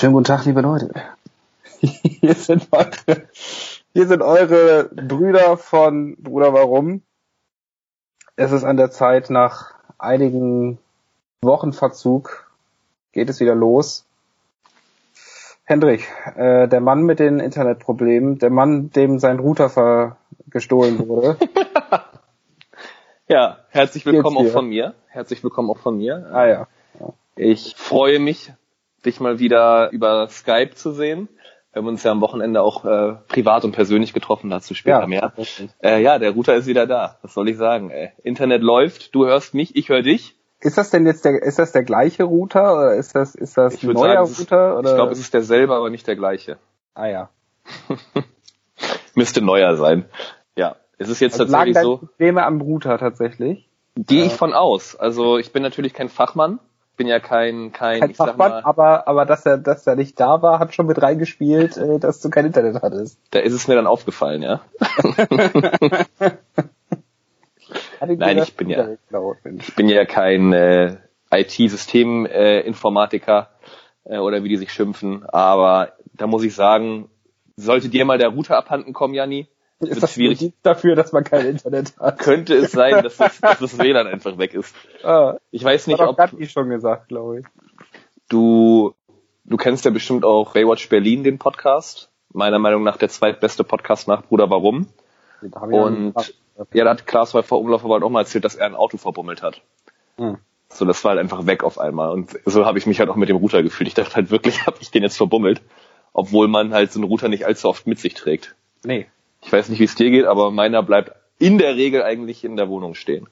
Schönen guten Tag, liebe Leute. Hier sind eure, hier sind eure Brüder von Bruder Warum. Es ist an der Zeit, nach einigen Wochen Verzug geht es wieder los. Hendrik, äh, der Mann mit den Internetproblemen, der Mann, dem sein Router gestohlen wurde. ja, herzlich willkommen auch von mir. Herzlich willkommen auch von mir. Ah ja. Ich freue mich, dich mal wieder über Skype zu sehen. Wir haben uns ja am Wochenende auch äh, privat und persönlich getroffen, dazu später ja, mehr. Äh, ja, der Router ist wieder da. Was soll ich sagen? Ey? Internet läuft, du hörst mich, ich höre dich. Ist das denn jetzt der, ist das der gleiche Router oder ist das, ist das ich ein neuer sagen, Router? Oder? Ich glaube, es ist derselbe, aber nicht der gleiche. Ah ja. Müsste neuer sein. Ja, es ist jetzt also tatsächlich so. Probleme am Router tatsächlich. Gehe ich von aus. Also ich bin natürlich kein Fachmann bin ja kein, kein, kein ich sag mal, aber, aber dass er, dass er nicht da war, hat schon mit reingespielt, äh, dass du kein Internet hattest. Da ist es mir dann aufgefallen, ja. Nein, ich bin ja, ich bin ja kein äh, IT-Systeminformatiker äh, äh, oder wie die sich schimpfen, aber da muss ich sagen, sollte dir mal der Router abhanden kommen, Janni, ist das schwierig dafür, dass man kein Internet hat? Könnte es sein, dass das, dass das WLAN einfach weg ist. Ah, ich weiß nicht, ob. Ich schon gesagt, glaube ich. Du, du kennst ja bestimmt auch Baywatch Berlin, den Podcast. Meiner Meinung nach der zweitbeste Podcast nach Bruder Warum. Und ja, da hat Klaas Häufer Umlauf aber auch mal erzählt, dass er ein Auto verbummelt hat. Hm. So, das war halt einfach weg auf einmal. Und so habe ich mich halt auch mit dem Router gefühlt. Ich dachte halt wirklich, habe ich den jetzt verbummelt. Obwohl man halt so einen Router nicht allzu oft mit sich trägt. Nee, ich weiß nicht, wie es dir geht, aber meiner bleibt in der Regel eigentlich in der Wohnung stehen.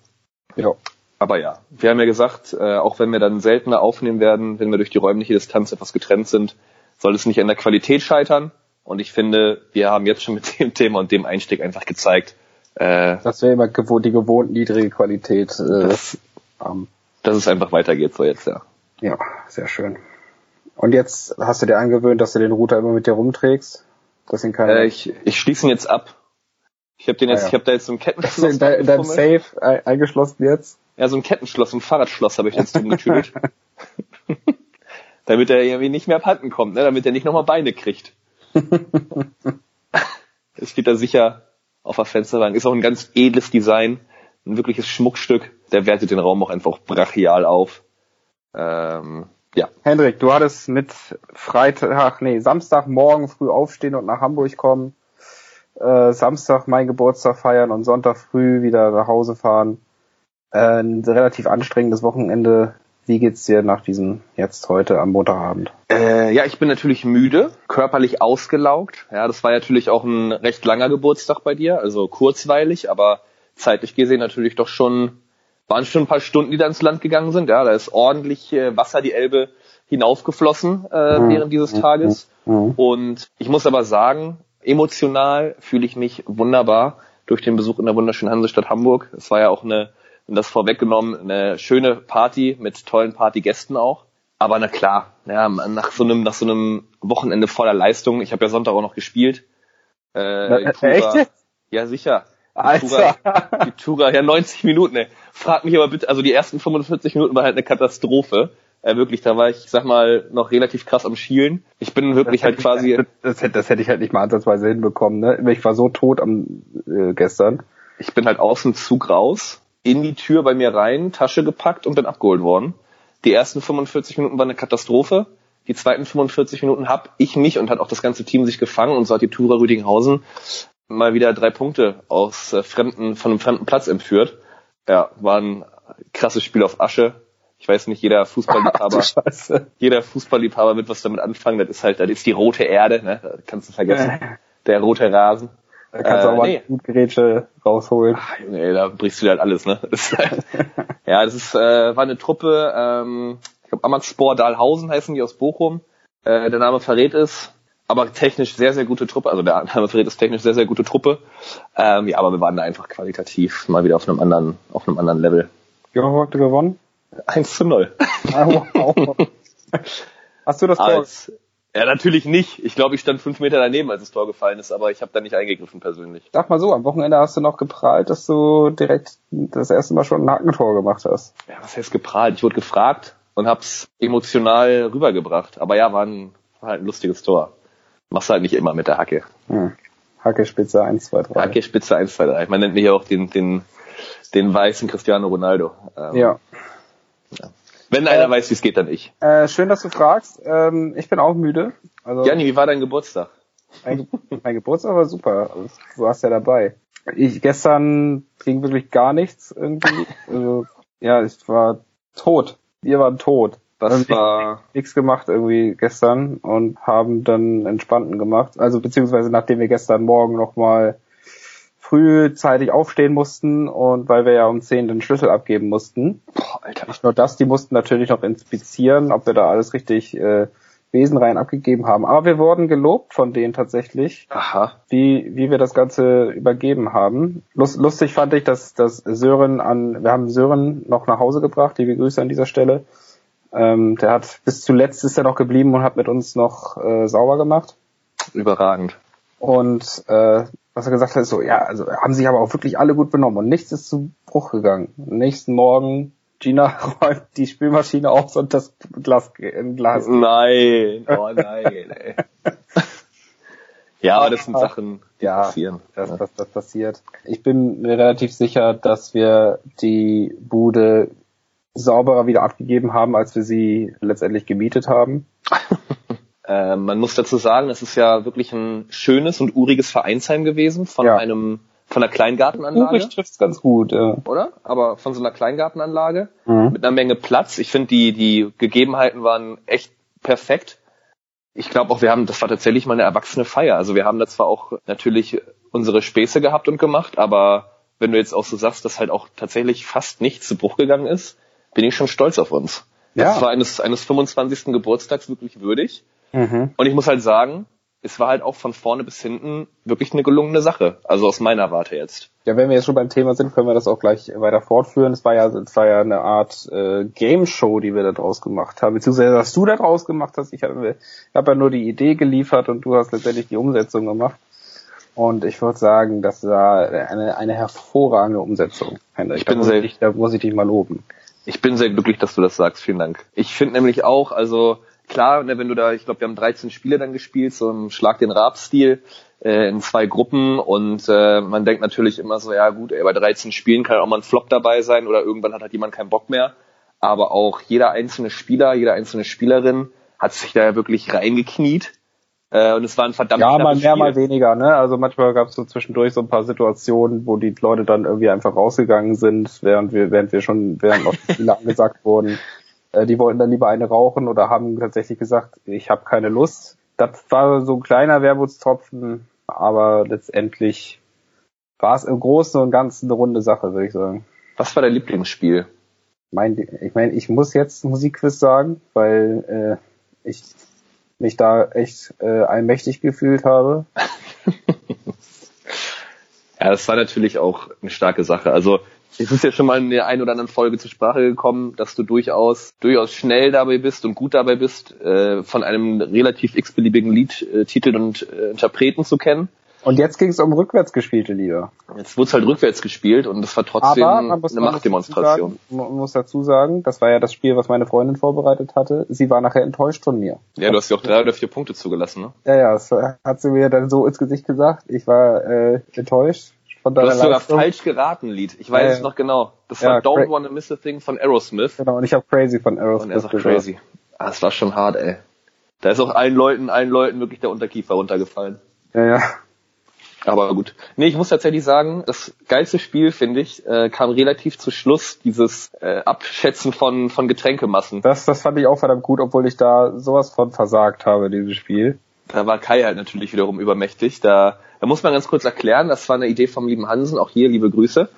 Ja. Aber ja, wir haben ja gesagt, äh, auch wenn wir dann seltener aufnehmen werden, wenn wir durch die räumliche Distanz etwas getrennt sind, soll es nicht an der Qualität scheitern. Und ich finde, wir haben jetzt schon mit dem Thema und dem Einstieg einfach gezeigt, äh, dass wir immer gewohnt, die gewohnt niedrige Qualität äh, dass, ähm, dass es einfach weitergeht so jetzt, ja. Ja, sehr schön. Und jetzt hast du dir angewöhnt, dass du den Router immer mit dir rumträgst? Das sind keine. Äh, ich, ich schließe ihn jetzt ab. Ich habe den jetzt, ah, ja. ich habe da jetzt so ein Kettenschloss. In, de, in deinem Safe eingeschlossen jetzt? Ja, so ein Kettenschloss, ein Fahrradschloss habe ich jetzt umgetüdelt. damit er irgendwie nicht mehr abhanden kommt, ne? damit er nicht nochmal Beine kriegt. es steht da sicher auf der Fensterbank. Ist auch ein ganz edles Design, ein wirkliches Schmuckstück. Der wertet den Raum auch einfach brachial auf. Ähm, ja. Hendrik, du hattest mit Freitag, nee, Samstagmorgen früh aufstehen und nach Hamburg kommen, äh, Samstag mein Geburtstag feiern und Sonntag früh wieder nach Hause fahren. Äh, ein relativ anstrengendes Wochenende. Wie geht's dir nach diesem jetzt heute am Montagabend? Äh, ja, ich bin natürlich müde, körperlich ausgelaugt. Ja, das war natürlich auch ein recht langer Geburtstag bei dir, also kurzweilig, aber zeitlich gesehen natürlich doch schon waren schon ein paar Stunden, die da ins Land gegangen sind. Ja, da ist ordentlich äh, Wasser die Elbe hinaufgeflossen äh, mhm. während dieses Tages. Mhm. Und ich muss aber sagen, emotional fühle ich mich wunderbar durch den Besuch in der wunderschönen Hansestadt Hamburg. Es war ja auch eine, das vorweggenommen, eine schöne Party mit tollen Partygästen auch. Aber na klar, ja, nach so einem, nach so einem Wochenende voller Leistung, ich habe ja Sonntag auch noch gespielt. Äh, äh, echt? Ja, sicher. Alter. Die Tura, ja 90 Minuten, ey. Frag mich aber bitte, also die ersten 45 Minuten war halt eine Katastrophe. Äh, wirklich, da war ich, ich sag mal, noch relativ krass am Schielen. Ich bin wirklich halt quasi. Ich, das, hätte, das hätte ich halt nicht mal ansatzweise hinbekommen, ne? Ich war so tot am äh, gestern. Ich bin halt aus dem Zug raus, in die Tür bei mir rein, Tasche gepackt und bin abgeholt worden. Die ersten 45 Minuten waren eine Katastrophe. Die zweiten 45 Minuten hab ich mich und hat auch das ganze Team sich gefangen und so hat die Tura Rüdinghausen mal wieder drei Punkte aus äh, fremden, von einem fremden Platz entführt. Ja, war ein krasses Spiel auf Asche. Ich weiß nicht, jeder Fußballliebhaber, Ach, jeder Fußballliebhaber wird was damit anfangen. Das ist halt, das ist die rote Erde, ne? Das kannst du vergessen. Der rote Rasen. Da kannst du äh, auch mal nee. Gerätsche rausholen. Ach, nee, da brichst du halt alles, ne? Das halt, ja, das ist, äh, war eine Truppe, ähm, ich glaube Amaxspor Dahlhausen heißen die aus Bochum. Äh, der Name verrät es aber technisch sehr, sehr gute Truppe. Also der Name verrät ist technisch sehr, sehr gute Truppe. Ähm, ja, aber wir waren da einfach qualitativ mal wieder auf einem anderen, auf einem anderen Level. Ja, heute gewonnen? 1 zu 0. Ah. Hast du das Tor? Als, ja, natürlich nicht. Ich glaube, ich stand fünf Meter daneben, als das Tor gefallen ist, aber ich habe da nicht eingegriffen persönlich. Sag mal so, am Wochenende hast du noch geprahlt, dass du direkt das erste Mal schon ein Hackentor gemacht hast. Ja, was heißt geprahlt? Ich wurde gefragt und hab's emotional rübergebracht. Aber ja, war ein War halt ein lustiges Tor. Machst halt nicht immer mit der Hacke. Hm. Hacke Spitze 1, 2, 3. Hacke Spitze 1, 2, 3. Man nennt mich ja auch den, den, den weißen Cristiano Ronaldo. Ähm, ja. ja. Wenn einer äh, weiß, wie es geht, dann ich. Äh, schön, dass du fragst. Ähm, ich bin auch müde. Also, Janni, wie war dein Geburtstag? Mein, mein Geburtstag war super. Du warst ja dabei. Ich gestern ging wirklich gar nichts irgendwie. Also, ja, ich war tot. Wir waren tot. Das war nichts gemacht irgendwie gestern und haben dann entspannten gemacht. Also beziehungsweise nachdem wir gestern Morgen nochmal frühzeitig aufstehen mussten und weil wir ja um 10 den Schlüssel abgeben mussten. Boah, Alter. Nicht nur das, die mussten natürlich noch inspizieren, ob wir da alles richtig äh, Besenreihen abgegeben haben. Aber wir wurden gelobt von denen tatsächlich, Aha. wie, wie wir das Ganze übergeben haben. Lust, lustig fand ich, dass, dass Sören an, wir haben Sören noch nach Hause gebracht, liebe Grüße an dieser Stelle. Ähm, der hat bis zuletzt ist er noch geblieben und hat mit uns noch äh, sauber gemacht. Überragend. Und äh, was er gesagt hat, ist so, ja, also haben sich aber auch wirklich alle gut benommen und nichts ist zu Bruch gegangen. nächsten Morgen Gina räumt die Spülmaschine aus und das Glas im Glas. Nein, oh nein, ey. ja, aber das sind Sachen, die ja, passieren. Das, das, das passiert. Ich bin mir relativ sicher, dass wir die Bude sauberer wieder abgegeben haben, als wir sie letztendlich gemietet haben. äh, man muss dazu sagen, es ist ja wirklich ein schönes und uriges Vereinsheim gewesen von ja. einem von einer Kleingartenanlage. Urig trifft's ganz gut, ja. Oder? Aber von so einer Kleingartenanlage mhm. mit einer Menge Platz. Ich finde, die, die Gegebenheiten waren echt perfekt. Ich glaube auch, wir haben, das war tatsächlich mal eine erwachsene Feier. Also wir haben da zwar auch natürlich unsere Späße gehabt und gemacht, aber wenn du jetzt auch so sagst, dass halt auch tatsächlich fast nichts zu Bruch gegangen ist, bin ich schon stolz auf uns. Ja. Das war eines, eines 25. Geburtstags wirklich würdig. Mhm. Und ich muss halt sagen, es war halt auch von vorne bis hinten wirklich eine gelungene Sache. Also aus meiner Warte jetzt. Ja, wenn wir jetzt schon beim Thema sind, können wir das auch gleich weiter fortführen. Es war ja, es war ja eine Art äh, Game Show, die wir da draus gemacht haben, beziehungsweise was du da draus gemacht hast. Ich habe hab ja nur die Idee geliefert und du hast letztendlich die Umsetzung gemacht. Und ich würde sagen, das war eine, eine hervorragende Umsetzung. Ich da bin sehr, ich, da muss ich dich mal loben. Ich bin sehr glücklich, dass du das sagst. Vielen Dank. Ich finde nämlich auch, also klar, ne, wenn du da, ich glaube, wir haben 13 Spiele dann gespielt, so im Schlag den Rab-Stil, äh, in zwei Gruppen und äh, man denkt natürlich immer so, ja gut, ey, bei 13 Spielen kann auch mal ein Flop dabei sein oder irgendwann hat halt jemand keinen Bock mehr. Aber auch jeder einzelne Spieler, jede einzelne Spielerin hat sich da wirklich reingekniet. Äh, und es war ein verdammt Ja, mal mehr, Spiel. mal weniger, ne? Also manchmal gab es so zwischendurch so ein paar Situationen, wo die Leute dann irgendwie einfach rausgegangen sind, während wir, während wir schon, während noch Spiele angesagt wurden. Äh, die wollten dann lieber eine rauchen oder haben tatsächlich gesagt, ich habe keine Lust. Das war so ein kleiner Wermutstropfen, aber letztendlich war es im Großen und Ganzen eine runde Sache, würde ich sagen. Was war dein Lieblingsspiel? Mein, ich meine, ich muss jetzt Musikquiz sagen, weil äh, ich mich da echt äh, allmächtig gefühlt habe. ja, das war natürlich auch eine starke Sache. Also es ist ja schon mal in der ein oder anderen Folge zur Sprache gekommen, dass du durchaus durchaus schnell dabei bist und gut dabei bist, äh, von einem relativ x-beliebigen Lied äh, Titel und äh, Interpreten zu kennen. Und jetzt ging es um rückwärts gespielte Lieder. Jetzt wurde es halt rückwärts gespielt und es war trotzdem eine Machtdemonstration. Man muss dazu sagen, das war ja das Spiel, was meine Freundin vorbereitet hatte. Sie war nachher enttäuscht von mir. Ja, du hast ja auch drei oder vier Punkte zugelassen, ne? Ja, ja, das hat sie mir dann so ins Gesicht gesagt. Ich war äh, enttäuscht von Du hast sogar falsch geraten, Lied. Ich weiß äh, es noch genau. Das war ja, Don't Wanna Miss a Thing von Aerosmith. Genau, und ich habe Crazy von Aerosmith. Und er sagt Crazy. Ah, das war schon hart, ey. Da ist auch allen Leuten, allen Leuten wirklich der Unterkiefer runtergefallen. Ja, ja. Aber gut. Nee, ich muss tatsächlich sagen, das geilste Spiel, finde ich, äh, kam relativ zu Schluss, dieses äh, Abschätzen von, von Getränkemassen. Das, das fand ich auch verdammt gut, obwohl ich da sowas von versagt habe, dieses Spiel. Da war Kai halt natürlich wiederum übermächtig. Da, da muss man ganz kurz erklären, das war eine Idee vom lieben Hansen, auch hier liebe Grüße,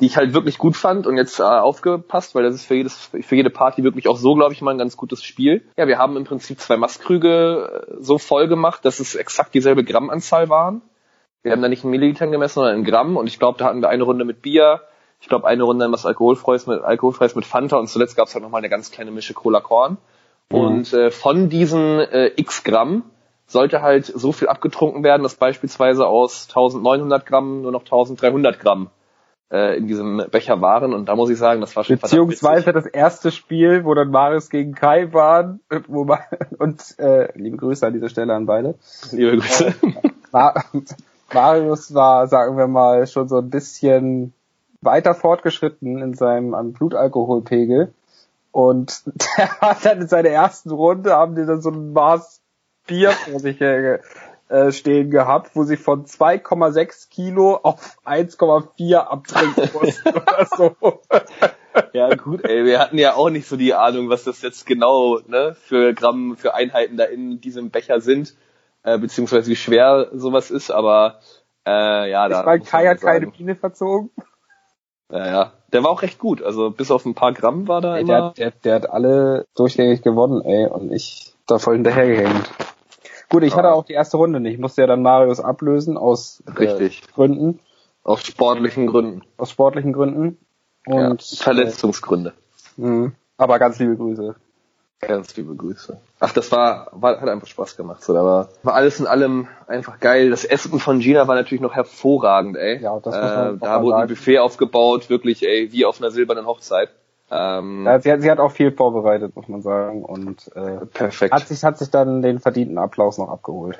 die ich halt wirklich gut fand und jetzt äh, aufgepasst, weil das ist für jedes für jede Party wirklich auch so, glaube ich, mal ein ganz gutes Spiel. Ja, wir haben im Prinzip zwei Mastkrüge äh, so voll gemacht, dass es exakt dieselbe Grammanzahl waren. Wir haben da nicht in Millilitern gemessen, sondern in Gramm und ich glaube, da hatten wir eine Runde mit Bier, ich glaube eine Runde was alkoholfreies mit alkoholfreies mit Fanta und zuletzt gab es halt nochmal eine ganz kleine Mische Cola Korn. Mhm. Und äh, von diesen äh, X Gramm sollte halt so viel abgetrunken werden, dass beispielsweise aus 1900 Gramm nur noch 1300 Gramm äh, in diesem Becher waren und da muss ich sagen, das war schon Beziehungsweise das erste Spiel, wo dann Marius gegen Kai waren, wo man, und äh, liebe Grüße an dieser Stelle an beide. Liebe Grüße. Äh, Marius war, sagen wir mal, schon so ein bisschen weiter fortgeschritten in seinem Blutalkoholpegel. Und der hat dann in seiner ersten Runde, haben die dann so ein Maß Bier vor sich äh, stehen gehabt, wo sie von 2,6 Kilo auf 1,4 abtrinken mussten oder so. Ja gut, ey, wir hatten ja auch nicht so die Ahnung, was das jetzt genau ne, für Gramm, für Einheiten da in diesem Becher sind, äh, beziehungsweise wie schwer sowas ist, aber äh, ja, da. Ich meine, Kai hat keine Biene verzogen. Ja, ja. Der war auch recht gut. Also bis auf ein paar Gramm war da ey, immer. Der, der, der hat alle durchgängig gewonnen, ey, und ich da voll hinterhergehängt. Gut, ich ja. hatte auch die erste Runde nicht. Ich musste ja dann Marius ablösen aus Richtig. Äh, Gründen. Aus sportlichen Gründen. Aus sportlichen Gründen. Und ja, Verletzungsgründe. Äh, mh. aber ganz liebe Grüße. Ganz liebe Grüße. Ach, das war, war hat einfach Spaß gemacht. So, da war, war alles in allem einfach geil. Das Essen von Gina war natürlich noch hervorragend, ey. Ja, das muss man äh, Da wurde ein Buffet aufgebaut, wirklich, ey, wie auf einer silbernen Hochzeit. Ähm, ja, sie, hat, sie hat auch viel vorbereitet, muss man sagen. Und äh, perfekt. Hat sich, hat sich dann den verdienten Applaus noch abgeholt.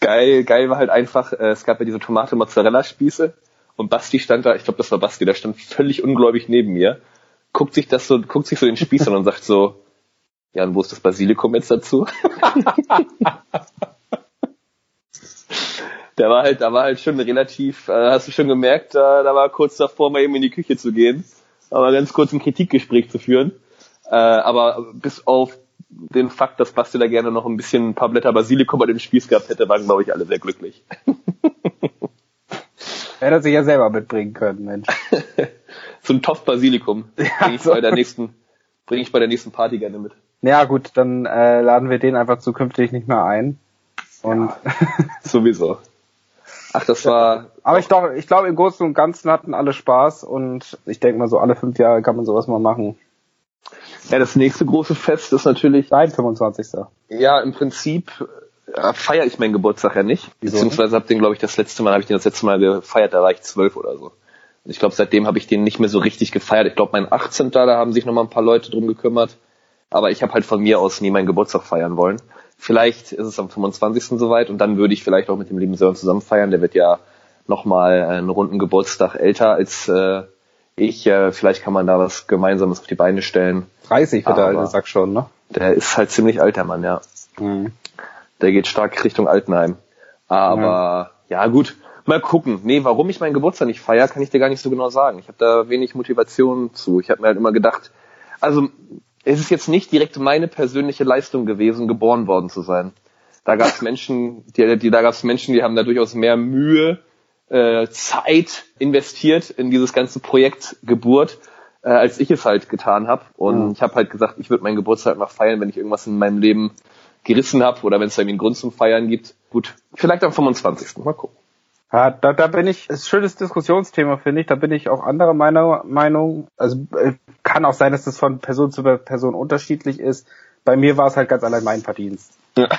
Geil, geil war halt einfach, äh, es gab ja diese Tomate-Mozzarella-Spieße und Basti stand da, ich glaube, das war Basti, der stand völlig ungläubig neben mir, guckt sich das so, guckt sich so den Spieß an und sagt so, ja, und wo ist das Basilikum jetzt dazu? der war halt, da war halt schon relativ, äh, hast du schon gemerkt, da, da war kurz davor, mal eben in die Küche zu gehen, aber ganz kurz ein Kritikgespräch zu führen. Äh, aber bis auf den Fakt, dass Basti da gerne noch ein bisschen ein paar Blätter Basilikum bei dem Spieß gehabt hätte, waren, glaube ich, alle sehr glücklich. Hätte er sich ja selber mitbringen können, Mensch. so ein Topf Basilikum. Bringe ich, so. bei der nächsten, bring ich bei der nächsten Party gerne mit. Ja gut, dann äh, laden wir den einfach zukünftig nicht mehr ein. Und ja, sowieso. Ach, das war. Aber ich glaube, ich glaube, im Großen und Ganzen hatten alle Spaß und ich denke mal, so alle fünf Jahre kann man sowas mal machen. Ja, das nächste große Fest ist natürlich. Dein 25. Ja, im Prinzip äh, feiere ich meinen Geburtstag ja nicht. Wieso? Beziehungsweise habe den, glaube ich, das letzte Mal, habe ich den das letzte Mal gefeiert, da war ich zwölf oder so. Und ich glaube, seitdem habe ich den nicht mehr so richtig gefeiert. Ich glaube, mein 18. da haben sich noch mal ein paar Leute drum gekümmert. Aber ich habe halt von mir aus nie meinen Geburtstag feiern wollen. Vielleicht ist es am 25. soweit und dann würde ich vielleicht auch mit dem lieben Sören zusammen feiern. Der wird ja nochmal einen runden Geburtstag älter als äh, ich. Äh, vielleicht kann man da was Gemeinsames auf die Beine stellen. 30 wird der alte Sack schon, ne? Der ist halt ziemlich alter Mann, ja. Mhm. Der geht stark Richtung Altenheim. Aber mhm. ja gut, mal gucken. Nee, warum ich meinen Geburtstag nicht feier, kann ich dir gar nicht so genau sagen. Ich habe da wenig Motivation zu. Ich habe mir halt immer gedacht, also es ist jetzt nicht direkt meine persönliche Leistung gewesen, geboren worden zu sein. Da gab es Menschen, die, die, da gab es Menschen, die haben da durchaus mehr Mühe, äh, Zeit investiert in dieses ganze Projekt Geburt, äh, als ich es halt getan habe. Und mhm. ich habe halt gesagt, ich würde meinen Geburtstag mal feiern, wenn ich irgendwas in meinem Leben gerissen habe oder wenn es irgendwie einen Grund zum Feiern gibt. Gut, vielleicht am 25. Mal gucken. Ja, da, da bin ich, ist ein schönes Diskussionsthema, finde ich. Da bin ich auch anderer meiner Meinung. Also äh, kann auch sein, dass das von Person zu Person unterschiedlich ist. Bei mir war es halt ganz allein mein Verdienst. Ja.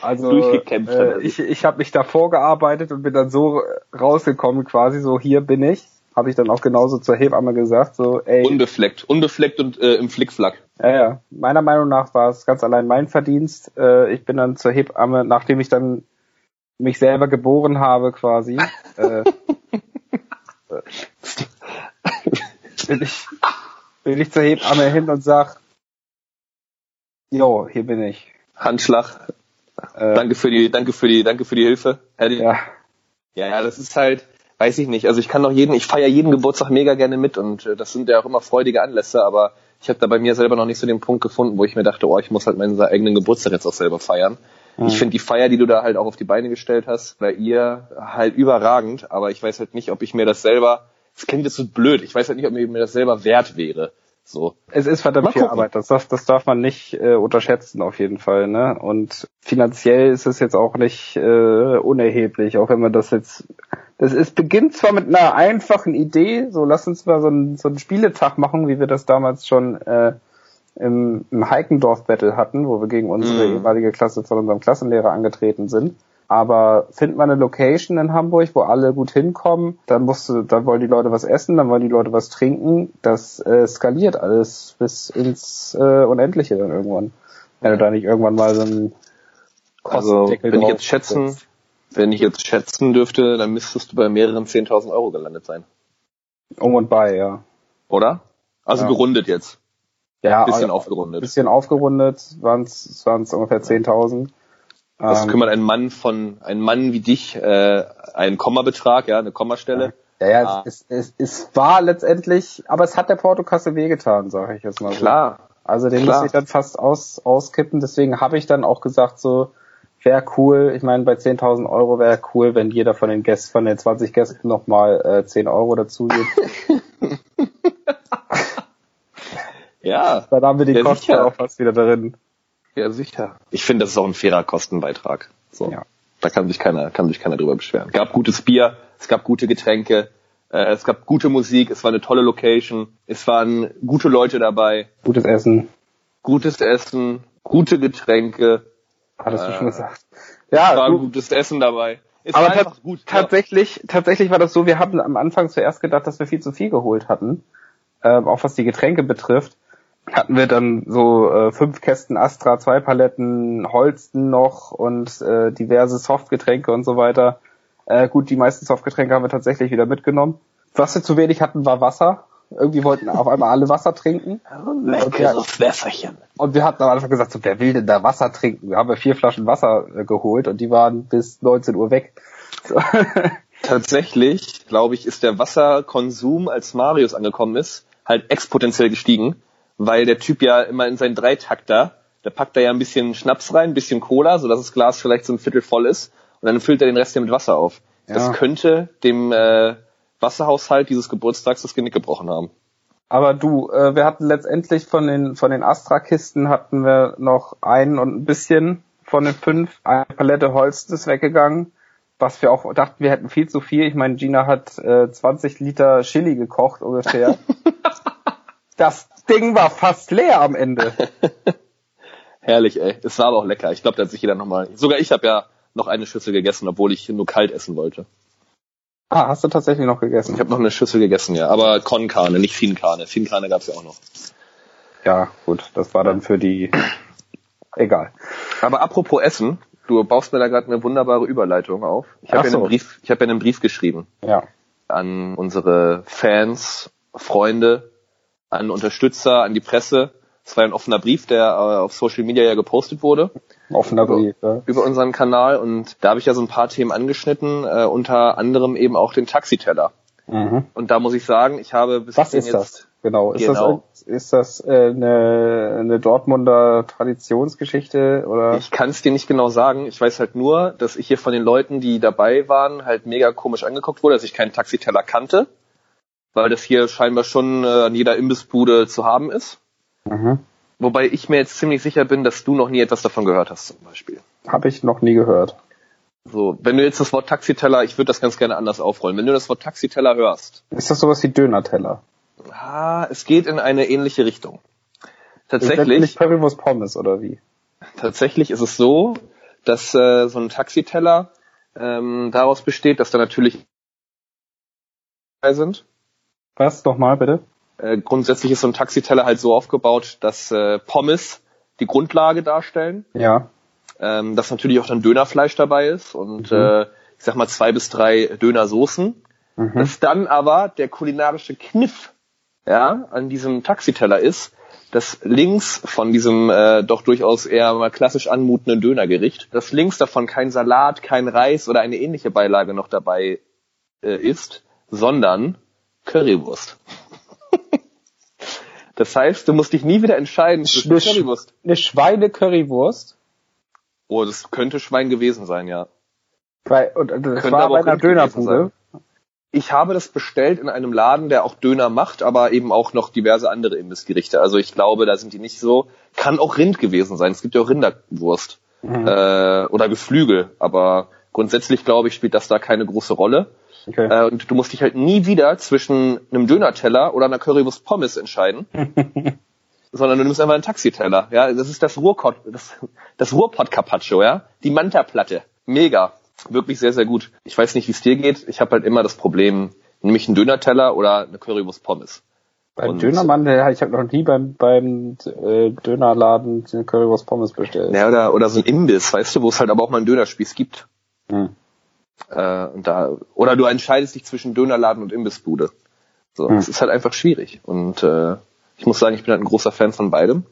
Also äh, ich, ich habe mich da vorgearbeitet und bin dann so rausgekommen quasi, so hier bin ich. Habe ich dann auch genauso zur Hebamme gesagt, so ey. Unbefleckt, unbefleckt und äh, im Flickflack. Ja, ja. Meiner Meinung nach war es ganz allein mein Verdienst. Äh, ich bin dann zur Hebamme, nachdem ich dann mich selber geboren habe quasi, äh, bin, ich, bin ich zur Hebamme hin und sag, jo, hier bin ich. Handschlag. Äh, danke für die, danke für die, danke für die Hilfe. Eddie. Ja. Ja, ja, das ist halt, weiß ich nicht. Also ich kann noch jeden, ich feiere jeden Geburtstag mega gerne mit und äh, das sind ja auch immer freudige Anlässe, aber ich habe da bei mir selber noch nicht so den Punkt gefunden, wo ich mir dachte, oh, ich muss halt meinen eigenen Geburtstag jetzt auch selber feiern. Mhm. Ich finde die Feier, die du da halt auch auf die Beine gestellt hast, bei ihr halt überragend, aber ich weiß halt nicht, ob ich mir das selber, das klingt jetzt so blöd, ich weiß halt nicht, ob mir das selber wert wäre. So. Es ist verdammt viel Arbeit, das darf, das darf man nicht äh, unterschätzen auf jeden Fall. Ne? Und finanziell ist es jetzt auch nicht äh, unerheblich, auch wenn man das jetzt es, es beginnt zwar mit einer einfachen Idee, so lass uns mal so einen, so einen Spieletag machen, wie wir das damals schon äh, im, im Heikendorf-Battle hatten, wo wir gegen unsere mhm. ehemalige Klasse von unserem Klassenlehrer angetreten sind. Aber find mal eine Location in Hamburg, wo alle gut hinkommen, dann musst du, dann wollen die Leute was essen, dann wollen die Leute was trinken. Das äh, skaliert alles bis ins äh, Unendliche dann irgendwann. Wenn du da nicht irgendwann mal so ein also, wenn ich jetzt schätzen, wenn ich jetzt schätzen dürfte, dann müsstest du bei mehreren 10.000 Euro gelandet sein. Um und bei, ja. Oder? Also ja. gerundet jetzt. Ja, bisschen also, aufgerundet. Bisschen aufgerundet, waren es ungefähr 10.000. Das ähm, kümmert ein Mann von, ein Mann wie dich, äh, einen Kommabetrag, ja, eine Kommastelle. Ja, ja, ah. es, es, es war letztendlich, aber es hat der Portokasse wehgetan, sage ich jetzt mal so. Klar. Also den Klar. musste ich dann fast aus, auskippen, deswegen habe ich dann auch gesagt so, wäre cool, ich meine bei 10.000 Euro wäre cool, wenn jeder von den Gästen, von den 20 Gästen nochmal äh, 10 Euro dazu gibt. ja. Dann haben wir die Kosten sicher. auch fast wieder drin. Ja, sicher. Ich finde, das ist auch ein fairer Kostenbeitrag. So. Ja. Da kann sich keiner, kann sich keiner drüber beschweren. Es gab gutes Bier, es gab gute Getränke, äh, es gab gute Musik, es war eine tolle Location, es waren gute Leute dabei. Gutes Essen. Gutes Essen, gute Getränke. Hattest du schon gesagt. Ja, es war du, gutes Essen dabei. Es aber ta gut, tatsächlich, ja. tatsächlich war das so, wir hatten am Anfang zuerst gedacht, dass wir viel zu viel geholt hatten, ähm, auch was die Getränke betrifft hatten wir dann so äh, fünf Kästen Astra, zwei Paletten Holsten noch und äh, diverse Softgetränke und so weiter. Äh, gut, die meisten Softgetränke haben wir tatsächlich wieder mitgenommen. Was wir zu wenig hatten, war Wasser. Irgendwie wollten auf einmal alle Wasser trinken. Leckeres Wässerchen. Und wir hatten am Anfang gesagt, so, wer will denn da Wasser trinken? Wir haben ja vier Flaschen Wasser äh, geholt und die waren bis 19 Uhr weg. So. Tatsächlich, glaube ich, ist der Wasserkonsum, als Marius angekommen ist, halt exponentiell gestiegen weil der Typ ja immer in seinen Dreitakter, der packt da ja ein bisschen Schnaps rein, ein bisschen Cola, so dass das Glas vielleicht so ein Viertel voll ist und dann füllt er den Rest ja mit Wasser auf. Ja. Das könnte dem äh, Wasserhaushalt dieses Geburtstags das Genick gebrochen haben. Aber du, äh, wir hatten letztendlich von den von den Astra-Kisten hatten wir noch einen und ein bisschen von den fünf. Eine Palette Holz ist weggegangen, was wir auch dachten, wir hätten viel zu viel. Ich meine, Gina hat äh, 20 Liter Chili gekocht ungefähr. das Ding war fast leer am Ende. Herrlich, ey. Es war aber auch lecker. Ich glaube, da hat sich jeder nochmal. Sogar ich habe ja noch eine Schüssel gegessen, obwohl ich nur kalt essen wollte. Ah, hast du tatsächlich noch gegessen? Ich habe noch eine Schüssel gegessen, ja. Aber Con-Karne, nicht Fienkarne. Fienkarne gab's ja auch noch. Ja, gut. Das war dann für die. Egal. Aber apropos Essen, du baust mir da gerade eine wunderbare Überleitung auf. Ich habe ja, einen Brief, ich hab ja einen Brief geschrieben. Ja. An unsere Fans, Freunde, an Unterstützer, an die Presse. Es war ein offener Brief, der äh, auf Social Media ja gepostet wurde. Offener Brief, ja. Über unseren Kanal und da habe ich ja so ein paar Themen angeschnitten, äh, unter anderem eben auch den Taxiteller. Mhm. Und da muss ich sagen, ich habe bis Was ist jetzt das? Genau. Ist genau. das, ist das äh, eine, eine Dortmunder Traditionsgeschichte oder? Ich kann es dir nicht genau sagen. Ich weiß halt nur, dass ich hier von den Leuten, die dabei waren, halt mega komisch angeguckt wurde, dass ich keinen Taxiteller kannte weil das hier scheinbar schon äh, an jeder Imbissbude zu haben ist. Mhm. Wobei ich mir jetzt ziemlich sicher bin, dass du noch nie etwas davon gehört hast, zum Beispiel. Habe ich noch nie gehört. So, wenn du jetzt das Wort Taxiteller, ich würde das ganz gerne anders aufrollen. Wenn du das Wort Taxiteller hörst. Ist das sowas wie Dönerteller? Ah, es geht in eine ähnliche Richtung. Tatsächlich. Nicht Currywurst Pommes oder wie? Tatsächlich ist es so, dass äh, so ein Taxiteller ähm, daraus besteht, dass da natürlich sind. Was? Nochmal bitte? Äh, grundsätzlich ist so ein Taxiteller halt so aufgebaut, dass äh, Pommes die Grundlage darstellen. Ja. Ähm, dass natürlich auch dann Dönerfleisch dabei ist und mhm. äh, ich sag mal zwei bis drei Dönersoßen. Mhm. Dass dann aber der kulinarische Kniff ja, an diesem Taxiteller ist, dass links von diesem äh, doch durchaus eher mal klassisch anmutenden Dönergericht, dass links davon kein Salat, kein Reis oder eine ähnliche Beilage noch dabei äh, ist, sondern Currywurst. das heißt, du musst dich nie wieder entscheiden zwischen eine Currywurst. Eine Schweine-Currywurst? Oh, das könnte Schwein gewesen sein, ja. Bei, und das könnte war bei einer Dönerbude? Ich habe das bestellt in einem Laden, der auch Döner macht, aber eben auch noch diverse andere Imbissgerichte. Also ich glaube, da sind die nicht so. Kann auch Rind gewesen sein. Es gibt ja auch Rinderwurst mhm. äh, oder Geflügel, aber grundsätzlich glaube ich spielt das da keine große Rolle. Okay. Äh, und du musst dich halt nie wieder zwischen einem Döner-Teller oder einer Currywurst Pommes entscheiden. sondern du nimmst einfach einen Taxiteller. Ja, das ist das Ruhrpott, das, das Ruhrpott Carpaccio, ja, die Manta-Platte, mega. Wirklich sehr, sehr gut. Ich weiß nicht, wie es dir geht. Ich habe halt immer das Problem, nämlich einen Dönerteller oder eine Currywurst Pommes. Beim Und- Dönermann, der- ich habe noch nie beim, beim äh, Dönerladen eine Currywurst Pommes bestellt. Ja, oder, oder so ein Imbiss, weißt du, wo es halt aber auch mal einen Dönerspieß gibt. Hm. Äh, und da, oder du entscheidest dich zwischen Dönerladen und Imbissbude. So, Hm. das ist halt einfach schwierig. Und äh, ich muss sagen, ich bin halt ein großer Fan von beidem.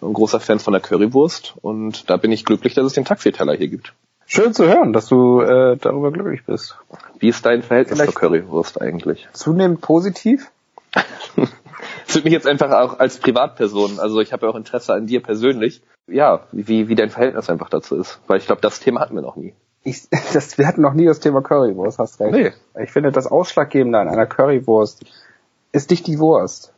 Ein großer Fan von der Currywurst. Und da bin ich glücklich, dass es den Taxiteller hier gibt. Schön zu hören, dass du äh, darüber glücklich bist. Wie ist dein Verhältnis Vielleicht- zur Currywurst eigentlich? Zunehmend positiv? Das würde mich jetzt einfach auch als Privatperson, also ich habe ja auch Interesse an dir persönlich, ja, wie, wie dein Verhältnis einfach dazu ist. Weil ich glaube, das Thema hatten wir noch nie. Ich, das, wir hatten noch nie das Thema Currywurst, hast recht. Nee. Ich finde, das Ausschlaggebende an einer Currywurst ist nicht die Wurst.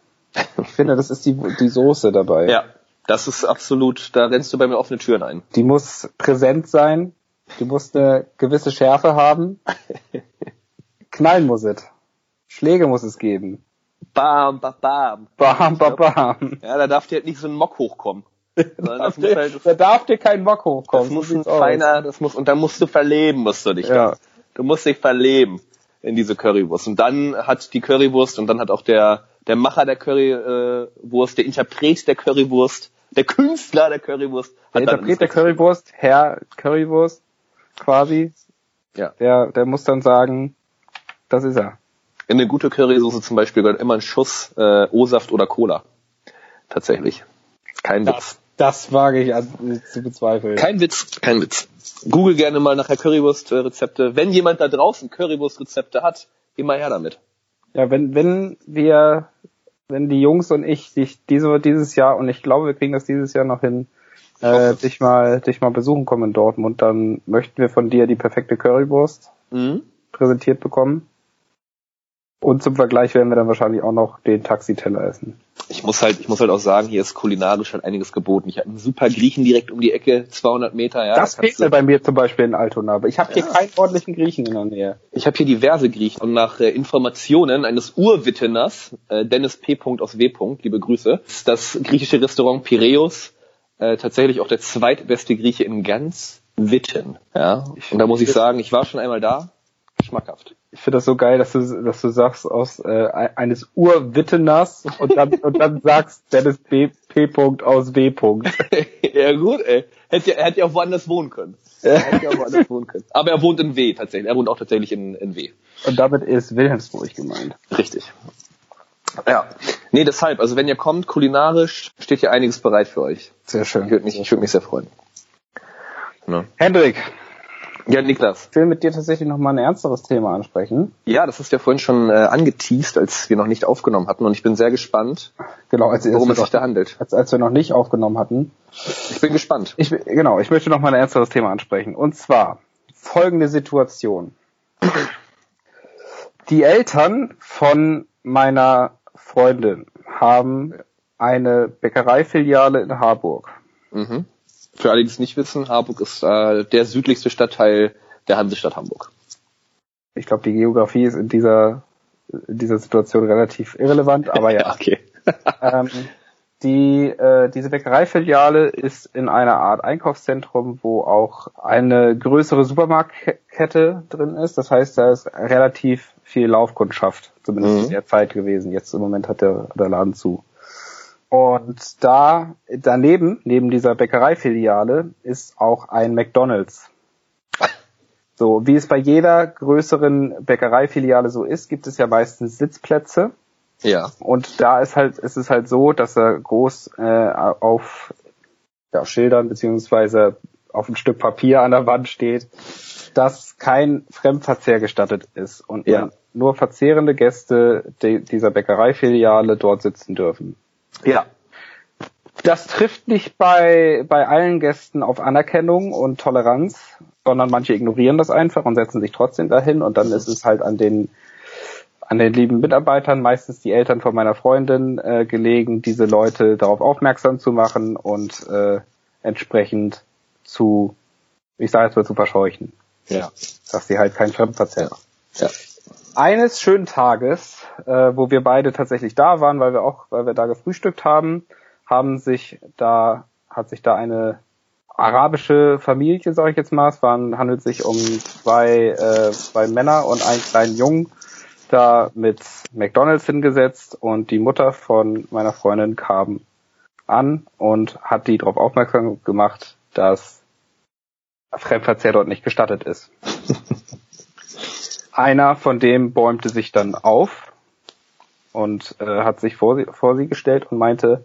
Ich finde, das ist die, die Soße dabei. Ja, das ist absolut, da rennst du bei mir offene Türen ein. Die muss präsent sein, die muss eine gewisse Schärfe haben. Knallen muss es. Schläge muss es geben. Bam, bam, bam. Bam, bam, bam. Ja, da darf dir halt nicht so ein Mock hochkommen. Das muss halt, da darf dir kein das hochkommen. muss So ein feiner, das muss, und dann musst du verleben, musst du dich. Ja. da. Du musst dich verleben in diese Currywurst. Und dann hat die Currywurst und dann hat auch der, der Macher der Currywurst, der Interpret der Currywurst, der Künstler der Currywurst, Der Interpret der Currywurst, Herr Currywurst, quasi, Ja. der, der muss dann sagen, das ist er. In eine gute Currysoße zum Beispiel gehört immer ein Schuss äh, O-Saft oder Cola. Tatsächlich. Kein Witz. Das wage ich an, zu bezweifeln. Kein Witz, kein Witz. Google gerne mal nachher Currywurst-Rezepte. Wenn jemand da draußen Currywurst-Rezepte hat, immer her damit. Ja, wenn, wenn wir, wenn die Jungs und ich dich diese, dieses Jahr, und ich glaube, wir kriegen das dieses Jahr noch hin, äh, dich mal, dich mal besuchen kommen in Dortmund, dann möchten wir von dir die perfekte Currywurst Mhm. präsentiert bekommen. Und zum Vergleich werden wir dann wahrscheinlich auch noch den Taxiteller essen. Ich muss halt, ich muss halt auch sagen, hier ist kulinarisch halt einiges geboten. Ich habe einen super Griechen direkt um die Ecke, 200 Meter. Ja, das da fehlt mir bei mir zum Beispiel in Altona, aber ich habe hier keinen ordentlichen Griechen in der Nähe. Ich habe hier diverse Griechen und nach äh, Informationen eines Urwitteners, äh, Dennis P. aus W. liebe Grüße, ist das griechische Restaurant Piräus äh, tatsächlich auch der zweitbeste Grieche in ganz Witten. Ja? Und da muss ich sagen, ich war schon einmal da, schmackhaft. Ich finde das so geil, dass du, dass du sagst aus äh, eines Urwitteners und dann, und dann sagst Dennis B. P. aus W. ja gut, ey. Hätte, er hätte ja auch woanders wohnen können. Er hätte ja auch woanders wohnen können. Aber er wohnt in W tatsächlich. Er wohnt auch tatsächlich in, in W. Und damit ist Wilhelmsburg gemeint. Richtig. Ja. Nee, deshalb, also wenn ihr kommt, kulinarisch, steht hier einiges bereit für euch. Sehr Ich schön. würde mich, ich würde mich sehr freuen. Ja, Hendrik, ja Niklas. ich will mit dir tatsächlich noch mal ein ernsteres Thema ansprechen. Ja, das hast du ja vorhin schon äh, angeteased, als wir noch nicht aufgenommen hatten. Und ich bin sehr gespannt, Genau, als, als, worum wir es sich da handelt. als, als wir noch nicht aufgenommen hatten. Ich bin gespannt. Ich, genau, ich möchte noch mal ein ernsteres Thema ansprechen. Und zwar folgende Situation. Die Eltern von meiner Freundin haben eine Bäckereifiliale in Harburg. Mhm. Für alle, die es nicht wissen, Harburg ist äh, der südlichste Stadtteil der Hansestadt Hamburg. Ich glaube, die Geografie ist in dieser, in dieser Situation relativ irrelevant, aber ja. okay. ähm, die, äh, diese Bäckereifiliale ist in einer Art Einkaufszentrum, wo auch eine größere Supermarktkette drin ist. Das heißt, da ist relativ viel Laufkundschaft, zumindest Mhm. in der Zeit gewesen. Jetzt im Moment hat der, der Laden zu. Und da daneben, neben dieser Bäckereifiliale, ist auch ein McDonald's. So, wie es bei jeder größeren Bäckereifiliale so ist, gibt es ja meistens Sitzplätze. Ja. Und da ist halt, ist es halt so, dass er groß äh, auf ja, Schildern beziehungsweise auf ein Stück Papier an der Wand steht, dass kein Fremdverzehr gestattet ist und Ja. nur verzehrende Gäste de dieser Bäckereifiliale dort sitzen dürfen. Ja. Das trifft nicht bei, bei allen Gästen auf Anerkennung und Toleranz, sondern manche ignorieren das einfach und setzen sich trotzdem dahin und dann ist es halt an den an den lieben Mitarbeitern, meistens die Eltern von meiner Freundin, äh, gelegen, diese Leute darauf aufmerksam zu machen und äh, entsprechend zu, ich sage jetzt mal zu verscheuchen, Ja. dass sie halt keinen Fremdverzehr. Ja. Eines schönen Tages, äh, wo wir beide tatsächlich da waren, weil wir auch, weil wir da gefrühstückt haben, haben sich da, hat sich da eine arabische Familie, sage ich jetzt mal. Es waren, handelt sich um zwei, äh, zwei Männer und einen kleinen Jungen, da mit McDonalds hingesetzt und die Mutter von meiner Freundin kam an und hat die darauf aufmerksam gemacht, dass Fremdverzehr dort nicht gestattet ist. Einer von dem bäumte sich dann auf und äh, hat sich vor sie, vor sie gestellt und meinte,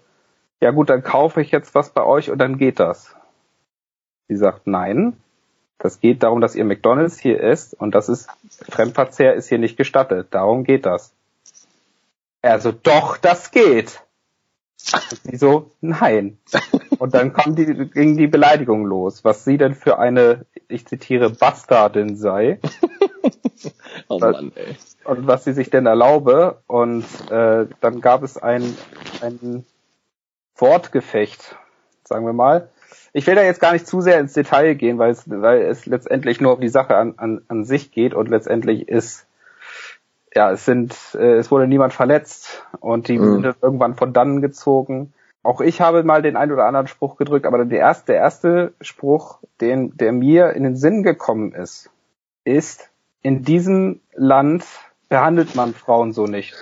ja gut, dann kaufe ich jetzt was bei euch und dann geht das. Sie sagt, nein, das geht darum, dass ihr McDonalds hier isst und das ist, Fremdverzehr ist hier nicht gestattet. Darum geht das. Also doch, das geht. Und sie so, nein. Und dann kam die, ging die Beleidigung los, was sie denn für eine, ich zitiere, Bastardin sei. oh Mann, ey. Und was sie sich denn erlaube. Und äh, dann gab es ein, ein Wortgefecht, sagen wir mal. Ich will da jetzt gar nicht zu sehr ins Detail gehen, weil es, weil es letztendlich nur um die Sache an, an, an sich geht und letztendlich ist, ja, es sind, äh, es wurde niemand verletzt und die mhm. sind irgendwann von dannen gezogen. Auch ich habe mal den ein oder anderen Spruch gedrückt, aber der erste, der erste Spruch, den, der mir in den Sinn gekommen ist, ist, in diesem Land behandelt man Frauen so nicht.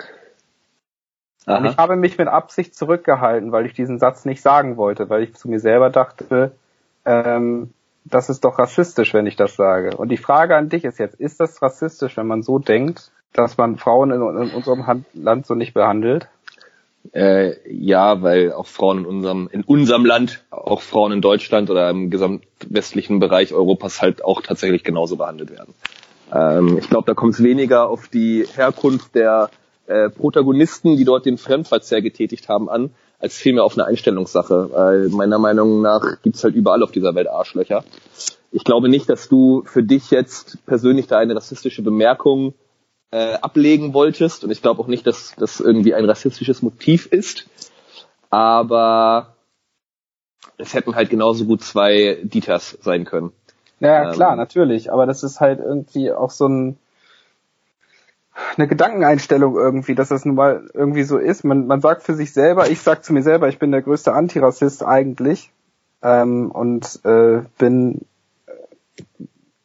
Aha. Und ich habe mich mit Absicht zurückgehalten, weil ich diesen Satz nicht sagen wollte, weil ich zu mir selber dachte, ähm, das ist doch rassistisch, wenn ich das sage. Und die Frage an dich ist jetzt, ist das rassistisch, wenn man so denkt, dass man Frauen in, in unserem Land so nicht behandelt? Äh, ja, weil auch Frauen in unserem, in unserem Land, auch Frauen in Deutschland oder im gesamtwestlichen Bereich Europas halt auch tatsächlich genauso behandelt werden. Ähm, ich glaube, da kommt es weniger auf die Herkunft der äh, Protagonisten, die dort den Fremdverzehr getätigt haben, an, als vielmehr auf eine Einstellungssache. Weil meiner Meinung nach gibt's halt überall auf dieser Welt Arschlöcher. Ich glaube nicht, dass du für dich jetzt persönlich da eine rassistische Bemerkung äh, ablegen wolltest. Und ich glaube auch nicht, dass das irgendwie ein rassistisches Motiv ist. Aber es hätten halt genauso gut zwei Dieters sein können. Ja, klar, ähm, natürlich. Aber das ist halt irgendwie auch so ein eine Gedankeneinstellung irgendwie, dass das nun mal irgendwie so ist. Man, man sagt für sich selber, ich sag zu mir selber, ich bin der größte Antirassist eigentlich ähm, und äh, bin äh,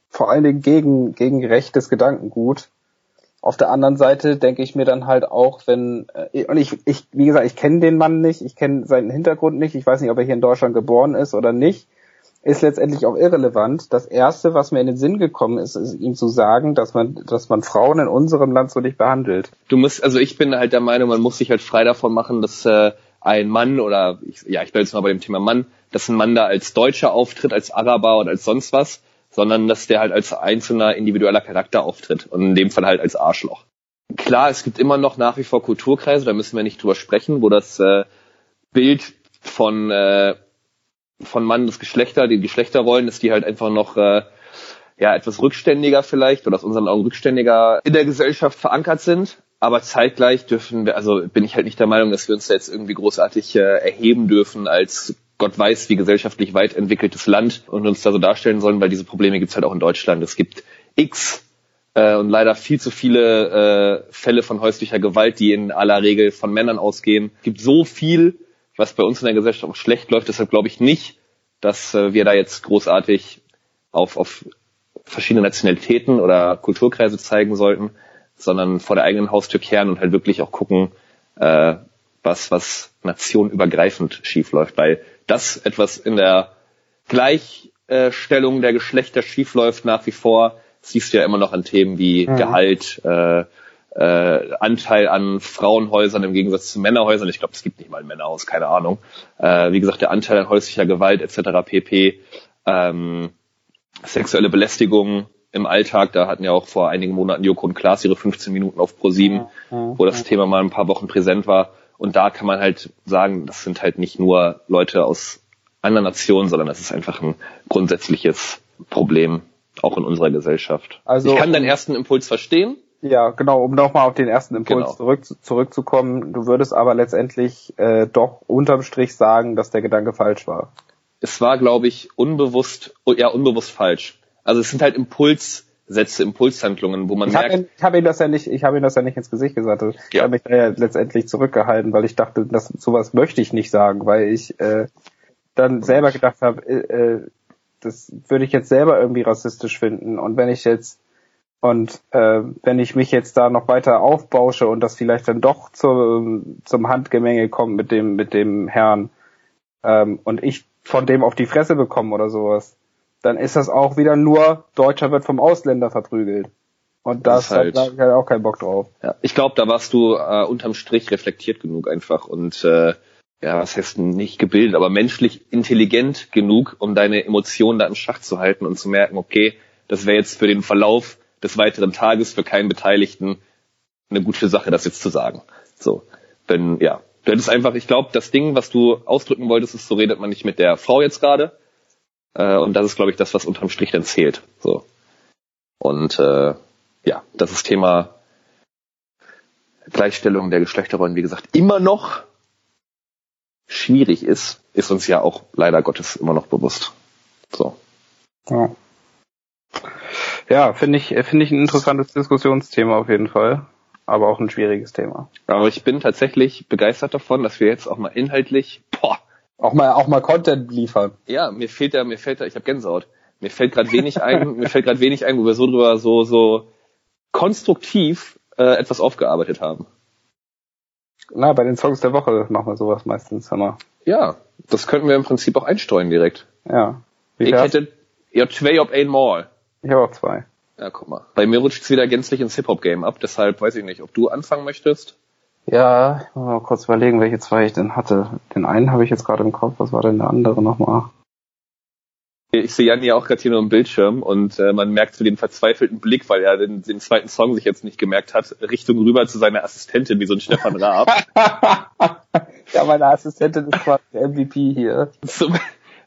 vor allen Dingen gegen, gegen rechtes Gedankengut. Auf der anderen Seite denke ich mir dann halt auch, wenn äh, und ich, ich, wie gesagt, ich kenne den Mann nicht, ich kenne seinen Hintergrund nicht, ich weiß nicht, ob er hier in Deutschland geboren ist oder nicht ist letztendlich auch irrelevant. Das erste, was mir in den Sinn gekommen ist, ist ihm zu sagen, dass man, dass man Frauen in unserem Land so nicht behandelt. Du musst, also ich bin halt der Meinung, man muss sich halt frei davon machen, dass äh, ein Mann oder ich, ja, ich bin jetzt mal bei dem Thema Mann, dass ein Mann da als Deutscher auftritt, als Araber oder als sonst was, sondern dass der halt als einzelner individueller Charakter auftritt und in dem Fall halt als Arschloch. Klar, es gibt immer noch nach wie vor Kulturkreise, da müssen wir nicht drüber sprechen, wo das äh, Bild von äh, von Mann das Geschlechter, die Geschlechterrollen, dass die halt einfach noch äh, ja etwas rückständiger vielleicht oder aus unseren Augen rückständiger in der Gesellschaft verankert sind. Aber zeitgleich dürfen wir, also bin ich halt nicht der Meinung, dass wir uns da jetzt irgendwie großartig äh, erheben dürfen als Gott weiß wie gesellschaftlich weit entwickeltes Land und uns da so darstellen sollen, weil diese Probleme gibt's halt auch in Deutschland. Es gibt X äh, und leider viel zu viele äh, Fälle von häuslicher Gewalt, die in aller Regel von Männern ausgehen. Es gibt so viel, was bei uns in der Gesellschaft auch schlecht läuft. Deshalb glaube ich nicht, dass äh, wir da jetzt großartig auf, auf verschiedene Nationalitäten oder Kulturkreise zeigen sollten, sondern vor der eigenen Haustür kehren und halt wirklich auch gucken, äh, was, was nationenübergreifend schief läuft. Weil das etwas in der Gleichstellung der Geschlechter schief läuft nach wie vor, siehst du ja immer noch an Themen wie mhm. Gehalt, äh, äh, Anteil an Frauenhäusern im Gegensatz zu Männerhäusern. Ich glaube, es gibt nicht mal ein Männerhaus, keine Ahnung. Äh, wie gesagt, der Anteil an häuslicher Gewalt etc. pp. Ähm, sexuelle Belästigung im Alltag. Da hatten ja auch vor einigen Monaten Joko und Klaas ihre 15 Minuten auf Pro7, wo das Thema mal ein paar Wochen präsent war. Und da kann man halt sagen, das sind halt nicht nur Leute aus anderen Nationen, sondern das ist einfach ein grundsätzliches Problem, auch in unserer Gesellschaft. Also, ich kann deinen ersten Impuls verstehen. Ja, genau, um nochmal auf den ersten Impuls genau. zurück, zurückzukommen. Du würdest aber letztendlich äh, doch unterm Strich sagen, dass der Gedanke falsch war. Es war, glaube ich, unbewusst, ja, unbewusst falsch. Also es sind halt Impulssätze, Impulshandlungen, wo man ich merkt. Hab ihn, ich habe ihm das ja nicht, ich habe ihm das ja nicht ins Gesicht gesagt. Ich ja. habe mich da ja letztendlich zurückgehalten, weil ich dachte, das sowas möchte ich nicht sagen, weil ich äh, dann selber gedacht habe, äh, äh, das würde ich jetzt selber irgendwie rassistisch finden. Und wenn ich jetzt und äh, wenn ich mich jetzt da noch weiter aufbausche und das vielleicht dann doch zum, zum Handgemenge kommt mit dem, mit dem Herrn ähm, und ich von dem auf die Fresse bekomme oder sowas, dann ist das auch wieder nur, Deutscher wird vom Ausländer verprügelt. Und das, das halt, da ich halt auch keinen Bock drauf. Ja, ich glaube, da warst du äh, unterm Strich reflektiert genug einfach und äh, ja, was heißt nicht gebildet, aber menschlich intelligent genug, um deine Emotionen da im Schach zu halten und zu merken, okay, das wäre jetzt für den Verlauf des weiteren Tages für keinen Beteiligten eine gute Sache, das jetzt zu sagen. So, denn ja, du hättest einfach, ich glaube, das Ding, was du ausdrücken wolltest, ist, so redet man nicht mit der Frau jetzt gerade. Äh, und das ist, glaube ich, das, was unterm Strich dann zählt. So. Und äh, ja, das ist Thema Gleichstellung der Geschlechterrollen, wie gesagt, immer noch schwierig ist, ist uns ja auch leider Gottes immer noch bewusst. So. Ja. Ja, finde ich, finde ich ein interessantes Diskussionsthema auf jeden Fall. Aber auch ein schwieriges Thema. Aber ich bin tatsächlich begeistert davon, dass wir jetzt auch mal inhaltlich, boah, auch mal, auch mal Content liefern. Ja, mir fehlt da, mir fällt da, ich habe Gänsehaut. Mir fällt gerade wenig ein, mir fällt gerade wenig ein, wo wir so drüber so, so konstruktiv äh, etwas aufgearbeitet haben. Na, bei den Songs der Woche machen wir sowas meistens, immer. Ja, das könnten wir im Prinzip auch einstreuen direkt. Ja. Wie ich hätte ja zwei ob ein Mal. Ich habe auch zwei. Ja, guck mal. Bei mir rutscht es wieder gänzlich ins Hip-Hop-Game ab, deshalb weiß ich nicht, ob du anfangen möchtest. Ja, ich muss mal kurz überlegen, welche zwei ich denn hatte. Den einen habe ich jetzt gerade im Kopf, was war denn der andere nochmal? Ich sehe Jan ja auch gerade hier nur im Bildschirm und äh, man merkt so den verzweifelten Blick, weil er den, den zweiten Song sich jetzt nicht gemerkt hat, Richtung rüber zu seiner Assistentin, wie so ein Stefan Raab. ja, meine Assistentin ist quasi der MVP hier. Zum,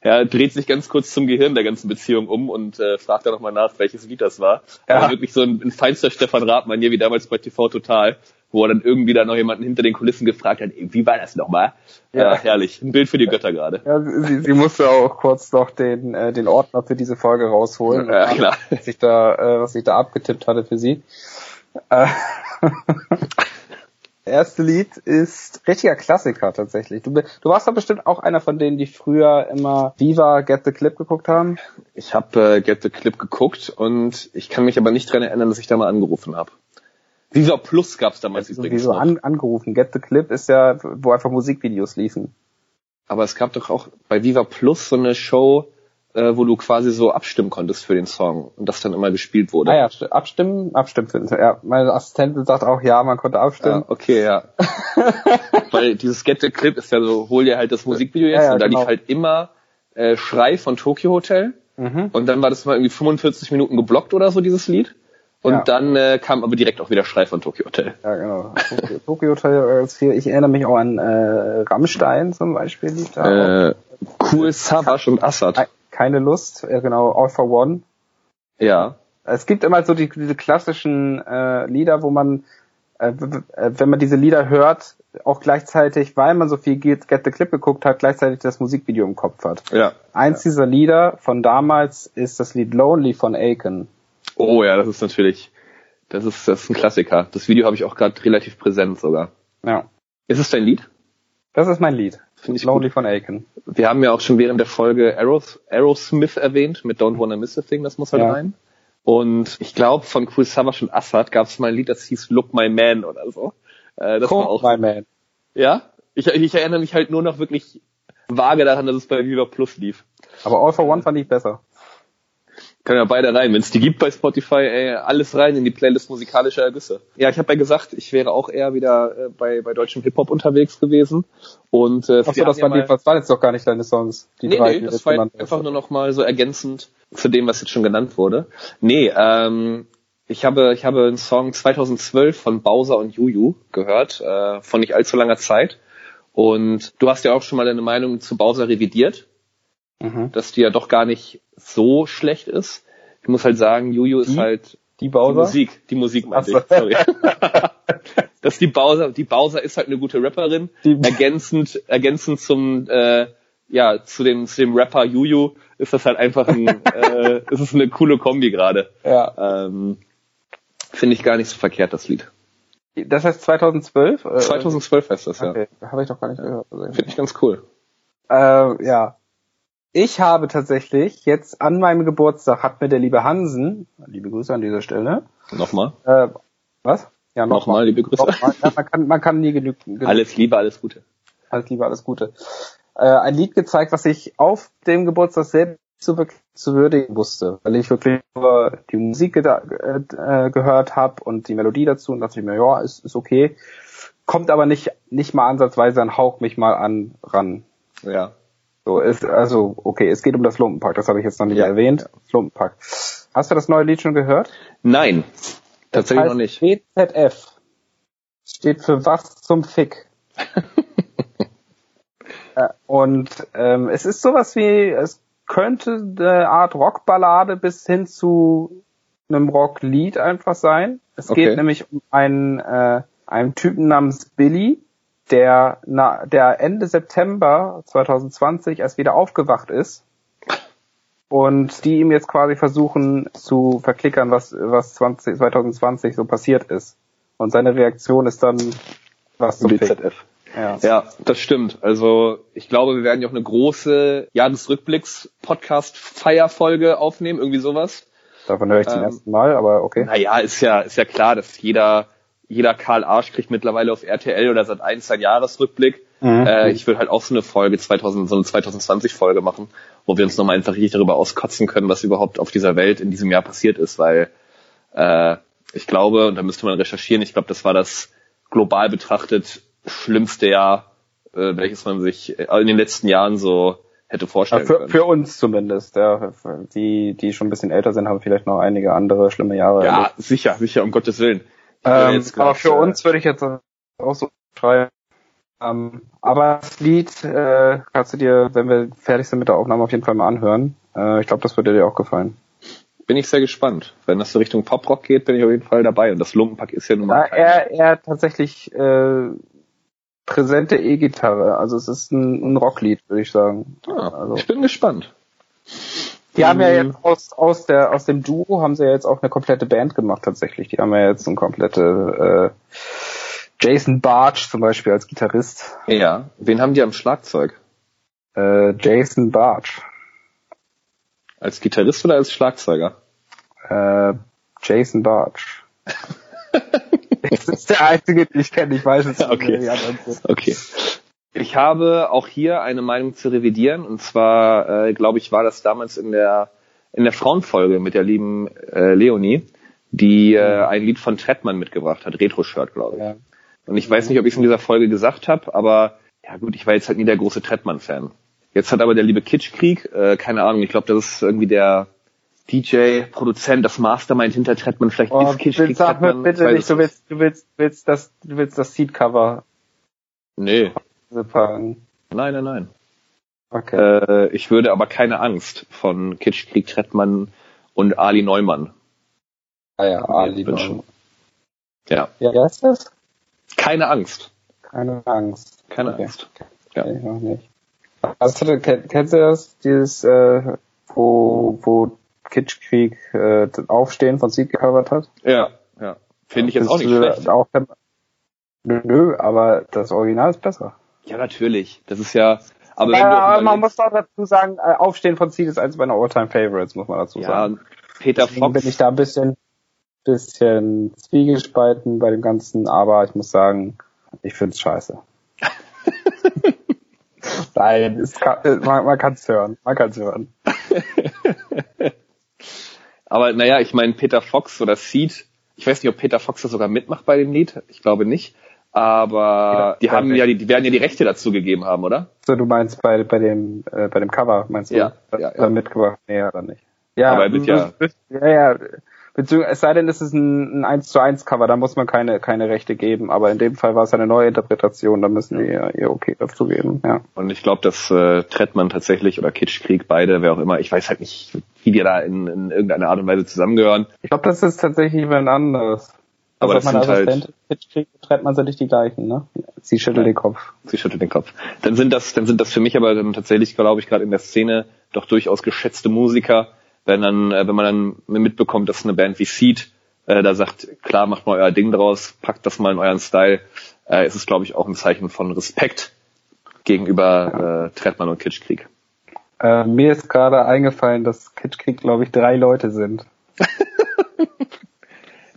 ja, dreht sich ganz kurz zum Gehirn der ganzen Beziehung um und äh, fragt dann nochmal nach, welches Lied das war. Ja. Aber wirklich so ein, ein feinster Stefan Raab-Manier wie damals bei TV Total, wo er dann irgendwie da noch jemanden hinter den Kulissen gefragt hat, ey, wie war das nochmal? Ja. Äh, herrlich. Ein Bild für die Götter gerade. Ja, sie, sie musste auch kurz noch den, äh, den Ordner für diese Folge rausholen. Ja, klar. Was ich da, äh, was ich da abgetippt hatte für sie. Äh, erste Lied ist richtiger Klassiker tatsächlich. Du, du warst doch bestimmt auch einer von denen, die früher immer Viva Get the Clip geguckt haben. Ich habe äh, Get the Clip geguckt und ich kann mich aber nicht dran erinnern, dass ich da mal angerufen habe. Viva Plus gab's damals also übrigens. Wieso an, angerufen? Get the Clip ist ja, wo einfach Musikvideos liefen. Aber es gab doch auch bei Viva Plus so eine Show, äh, wo du quasi so abstimmen konntest für den Song und das dann immer gespielt wurde. Ah ja, abstimmen, abstimmen. Ja, meine Assistentin sagt auch, ja, man konnte abstimmen. Ja, okay, ja. Weil dieses Get the Clip ist ja so, hol dir halt das Musikvideo jetzt ja, ja, und da genau. lief halt immer äh, Schrei von Tokyo Hotel mhm. und dann war das mal irgendwie 45 Minuten geblockt oder so, dieses Lied. Und ja. dann äh, kam aber direkt auch wieder Schrei von Tokyo Hotel. Ja, genau. Tokyo Hotel, äh, ich erinnere mich auch an äh, Rammstein zum Beispiel. Lief da äh, Cool Savage und Assad keine Lust, äh, genau, All for One. Ja. Es gibt immer so die, diese klassischen äh, Lieder, wo man, äh, äh, wenn man diese Lieder hört, auch gleichzeitig, weil man so viel Get, Get the Clip geguckt hat, gleichzeitig das Musikvideo im Kopf hat. Ja. Eins ja. dieser Lieder von damals ist das Lied Lonely von Aiken. Oh ja, das ist natürlich, das ist, das ist ein Klassiker. Das Video habe ich auch gerade relativ präsent sogar. Ja. Ist es dein Lied? Das ist mein Lied. Finde ich Lonely gut. von Aiken. Wir haben ja auch schon während der Folge Aeros, Aerosmith erwähnt mit Don't Wanna Miss a Thing, das muss halt ja. rein. Und ich glaube, von Cool Savage und Assad gab es mal ein Lied, das hieß Look My Man oder so. Äh, das cool, war auch My Man. Ja? Ich, ich erinnere mich halt nur noch wirklich vage daran, dass es bei Viva Plus lief. Aber All for One fand ich besser. Können ja beide rein. Wenn es die gibt bei Spotify, ey, alles rein in die Playlist musikalischer Ergüsse. Ja, ich habe ja gesagt, ich wäre auch eher wieder äh, bei, bei deutschem Hip-Hop unterwegs gewesen. Und äh, Achso, das, ja waren die, das waren jetzt doch gar nicht deine Songs. Die nee, drei, nee, das war einfach nur noch mal so ergänzend zu dem, was jetzt schon genannt wurde. Nee, ähm, ich habe, ich habe einen Song 2012 von Bowser und Juju gehört, äh, von nicht allzu langer Zeit. Und du hast ja auch schon mal deine Meinung zu Bowser revidiert mhm. dass die ja doch gar nicht so schlecht ist. Ich muss halt sagen, Juju ist halt die, Bowser? die Musik, die Musik meinte so. ich, sorry. dass die Bowser, die Bowser ist halt eine gute Rapperin, die ergänzend, ergänzend zum äh, ja, zu dem, zu dem Rapper Juju ist das halt einfach ein, äh, ist es eine coole Kombi gerade. Ja. Ähm, Finde ich gar nicht so verkehrt, das Lied. Das heißt 2012? 2012 heißt das, okay. ja. Habe ich doch gar nicht gehört. Finde ich ganz cool. Äh, ja, ich habe tatsächlich jetzt an meinem Geburtstag hat mir der liebe Hansen, liebe Grüße an dieser Stelle. Nochmal. Äh, was? Ja, nochmal, nochmal liebe Grüße. Nochmal. Ja, man, kann, man kann nie genügen. Alles Liebe, alles Gute. Alles Liebe, alles Gute. Äh, ein Lied gezeigt, was ich auf dem Geburtstag selbst wirklich zu würdigen wusste, weil ich wirklich nur die Musik ge äh, gehört habe und die Melodie dazu und dachte ich mir, ja, ist, ist okay. Kommt aber nicht, nicht mal ansatzweise ein Hauch mich mal an ran. Ja. So, ist, also, okay, es geht um das Lumpenpack, das habe ich jetzt noch nicht ja. erwähnt. Lumpenpack. Hast du das neue Lied schon gehört? Nein, tatsächlich noch nicht. BZF steht für was zum Fick. Äh, und ähm, es ist sowas wie, es könnte eine Art Rockballade bis hin zu einem Rocklied einfach sein. Es okay. geht nämlich um einen, äh, einen Typen namens Billy, der, na, der Ende September 2020 erst wieder aufgewacht ist und die ihm jetzt quasi versuchen zu verklickern, was, was 20, 2020 so passiert ist. Und seine Reaktion ist dann was zum BZF. Ja. ja, das stimmt. Also ich glaube, wir werden ja auch eine große Jahresrückblicks-Podcast-Feierfolge aufnehmen, irgendwie sowas. Davon höre ich zum ähm, ersten Mal, aber okay. Naja, ist ja, ist ja klar, dass jeder jeder Karl Arsch kriegt mittlerweile auf RTL oder seit eins sein Jahresrückblick. Mhm. Äh, ich würde halt auch so eine Folge 2000, so eine 2020 Folge machen, wo wir uns nochmal einfach richtig darüber auskotzen können, was überhaupt auf dieser Welt in diesem Jahr passiert ist, weil äh, ich glaube, und da müsste man recherchieren, ich glaube, das war das global betrachtet schlimmste Jahr, äh, welches man sich in den letzten Jahren so hätte vorstellen für, können. Für uns zumindest, ja. Die, die schon ein bisschen älter sind, haben vielleicht noch einige andere schlimme Jahre. Ja, erlebt. sicher, sicher, um Gottes Willen. Ähm, aber für uns würde ich jetzt auch so schreiben. Ähm, aber das Lied äh, kannst du dir, wenn wir fertig sind mit der Aufnahme, auf jeden Fall mal anhören. Äh, ich glaube, das würde dir auch gefallen. Bin ich sehr gespannt. Wenn das so Richtung Poprock geht, bin ich auf jeden Fall dabei. Und das Lumpenpack ist ja nun mal. Ja, er, er tatsächlich äh, präsente E-Gitarre. Also es ist ein, ein Rocklied, würde ich sagen. Ah, also. Ich bin gespannt. Die haben ja mhm. jetzt aus, aus, der, aus dem Duo haben sie ja jetzt auch eine komplette Band gemacht tatsächlich. Die haben ja jetzt eine komplette äh, Jason Barge zum Beispiel als Gitarrist. Ja. Wen haben die am Schlagzeug? Äh, Jason Barge. Als Gitarrist oder als Schlagzeuger? Äh, Jason Barge. das ist der einzige, den ich kenne. Ich weiß es nicht. Okay. okay. Ich habe auch hier eine Meinung zu revidieren und zwar, äh, glaube ich, war das damals in der in der Frauenfolge mit der lieben äh, Leonie, die äh, mhm. ein Lied von Trettmann mitgebracht hat, Retro-Shirt, glaube ich. Ja. Und ich weiß nicht, ob ich es in dieser Folge gesagt habe, aber ja gut, ich war jetzt halt nie der große Trettmann-Fan. Jetzt hat aber der liebe Kitschkrieg, äh, keine Ahnung, ich glaube, das ist irgendwie der DJ, Produzent, das Mastermind hinter Trettmann, vielleicht oh, ist Kitschkrieg Sag mir bitte nicht, du willst, du willst, willst das, du willst das Seed-Cover. Nee, packen? Nein, nein, nein. Okay. Äh, ich würde aber keine Angst von Kitschkrieg Trettmann und Ali Neumann. Ah ja, Ali wünschen. Ja. Ja, wer ist das? Keine Angst. Keine Angst. Keine okay. Angst. Ja. Ich noch nicht. Also, kennt, kennst du das? Dieses, äh, wo, wo Kitschkrieg äh, Aufstehen von Sieg gecovert hat? Ja, ja. Finde ich jetzt auch nicht schlecht. Auch, nö, aber das Original ist besser. Ja, natürlich. Das ist ja. Aber, ja, aber man muss auch dazu sagen, äh, Aufstehen von Seed ist eins meiner All-Time Favorites, muss man dazu ja, sagen. Peter Deswegen Fox. bin ich da ein bisschen, bisschen zwiegespalten bei dem Ganzen, aber ich muss sagen, ich find's scheiße. Nein, es kann, man, man kann's hören, man kann's hören. aber naja, ich meine, Peter Fox oder Seed, ich weiß nicht, ob Peter Fox das sogar mitmacht bei dem Lied, ich glaube nicht. Aber die haben ja, die, die werden ja die Rechte dazu gegeben haben, oder? So, du meinst bei, bei dem, äh, bei dem Cover, meinst du? Ja, ja, ja. mitgebracht? Nee, oder nicht? Ja, aber ja, ja, ja, beziehungsweise, es sei denn, es ist ein, ein 1 zu 1 Cover, da muss man keine, keine Rechte geben, aber in dem Fall war es eine neue Interpretation, da müssen wir ihr okay dazu geben, ja. Und ich glaube, dass äh, Trettmann tatsächlich oder Kitschkrieg, beide, wer auch immer, ich weiß halt nicht, wie die da in, in irgendeiner Art und Weise zusammengehören. Ich glaube, das ist tatsächlich jemand anderes. Aber also das sind halt, Pitch kriegt, treibt man so nicht die gleichen, ne? Sie schüttelt den Kopf. Sie schüttelt den Kopf. Dann sind das, dann sind das für mich aber dann tatsächlich, glaube ich, gerade in der Szene doch durchaus geschätzte Musiker, wenn dann, äh, wenn man dann mitbekommt, dass eine Band wie Seed äh, da sagt, klar, macht mal euer Ding draus, packt das mal in euren Style, äh, ist es, glaube ich, auch ein Zeichen von Respekt gegenüber ja. äh, Trettmann und Kitschkrieg. Äh, mir ist gerade eingefallen, dass Kitschkrieg, glaube ich, drei Leute sind.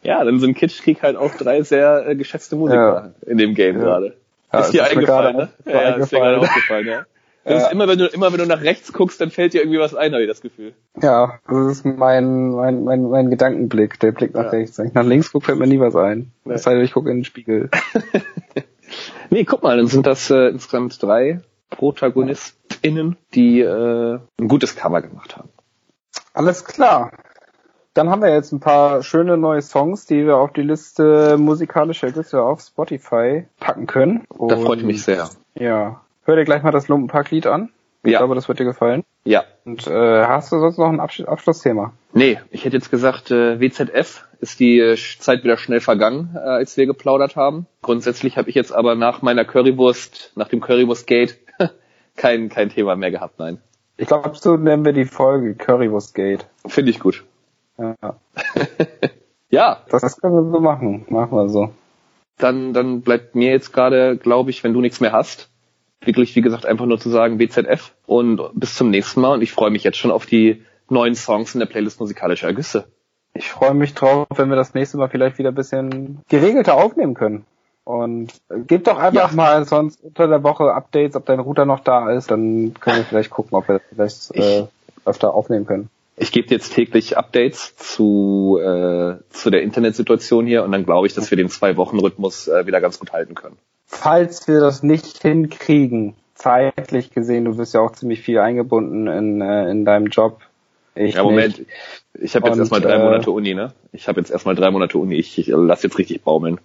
ja, dann sind Kitschkrieg halt auch drei sehr äh, geschätzte Musiker ja. in dem Game ja. gerade. Ja, ist dir eingefallen, ne? Ja, eingefallen. ist dir gerade aufgefallen, ja. Das ist immer, wenn du, immer wenn du nach rechts guckst, dann fällt dir irgendwie was ein, habe ich das Gefühl. Ja, das ist mein, mein, mein, mein Gedankenblick, der Blick nach rechts. Wenn ich nach links gucke, fällt mir nie was ein. Nee. Das heißt, ich gucke in den Spiegel. nee, guck mal, dann sind das äh, insgesamt drei ProtagonistInnen, die äh, ein gutes Cover gemacht haben. Alles klar. Dann haben wir jetzt ein paar schöne neue Songs, die wir auf die Liste musikalischer Güsse auf Spotify packen können. Und da freut mich sehr. Ja, Hör dir gleich mal das Lumpenpack-Lied an. Ja. Ich glaube, das wird dir gefallen. Ja. Und äh, hast du sonst noch ein Absch Abschlussthema? Nee, ich hätte jetzt gesagt, äh, WZF ist die äh, Zeit wieder schnell vergangen, äh, als wir geplaudert haben. Grundsätzlich habe ich jetzt aber nach meiner Currywurst, nach dem Currywurst-Gate, kein, kein Thema mehr gehabt, nein. Ich glaube, so nennen wir die Folge Currywurst-Gate. Finde ich gut. Ja. ja. Das, können wir so machen. Machen wir so. Dann, dann bleibt mir jetzt gerade, glaube ich, wenn du nichts mehr hast, wirklich, wie gesagt, einfach nur zu sagen BZF und bis zum nächsten Mal und ich freue mich jetzt schon auf die neuen Songs in der Playlist musikalischer Ergüsse. Ich freue mich drauf, wenn wir das nächste Mal vielleicht wieder ein bisschen geregelter aufnehmen können. Und gib doch einfach ja. mal sonst unter der Woche Updates, ob dein Router noch da ist, dann können wir vielleicht gucken, ob wir das vielleicht äh, öfter aufnehmen können. Ich gebe jetzt täglich Updates zu, äh, zu der Internetsituation hier und dann glaube ich, dass wir den Zwei-Wochen-Rhythmus äh, wieder ganz gut halten können falls wir das nicht hinkriegen, zeitlich gesehen, du bist ja auch ziemlich viel eingebunden in, äh, in deinem Job. Ich ja, Moment, nicht. ich habe jetzt erstmal drei äh, Monate Uni, ne? Ich habe jetzt erstmal drei Monate Uni, ich, ich lass jetzt richtig baumeln.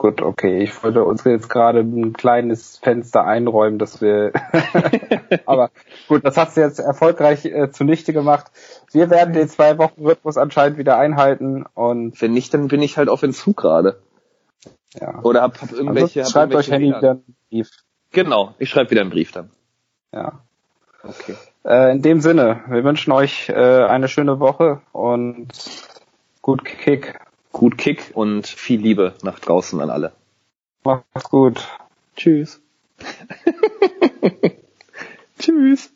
Gut, okay. Ich wollte uns jetzt gerade ein kleines Fenster einräumen, dass wir. Aber gut, das hast du jetzt erfolgreich äh, zunichte gemacht. Wir werden den zwei Wochen Rhythmus anscheinend wieder einhalten und. Wenn nicht, dann bin ich halt auf Entzug gerade. Ja. Oder hab, hab irgendwelche. Also schreibt hab euch Handy wieder einen Brief. Genau, ich schreibe wieder einen Brief dann. Ja. Okay. Äh, in dem Sinne, wir wünschen euch äh, eine schöne Woche und gut Kick. Gut Kick und viel Liebe nach draußen an alle. Macht's gut. Tschüss. Tschüss.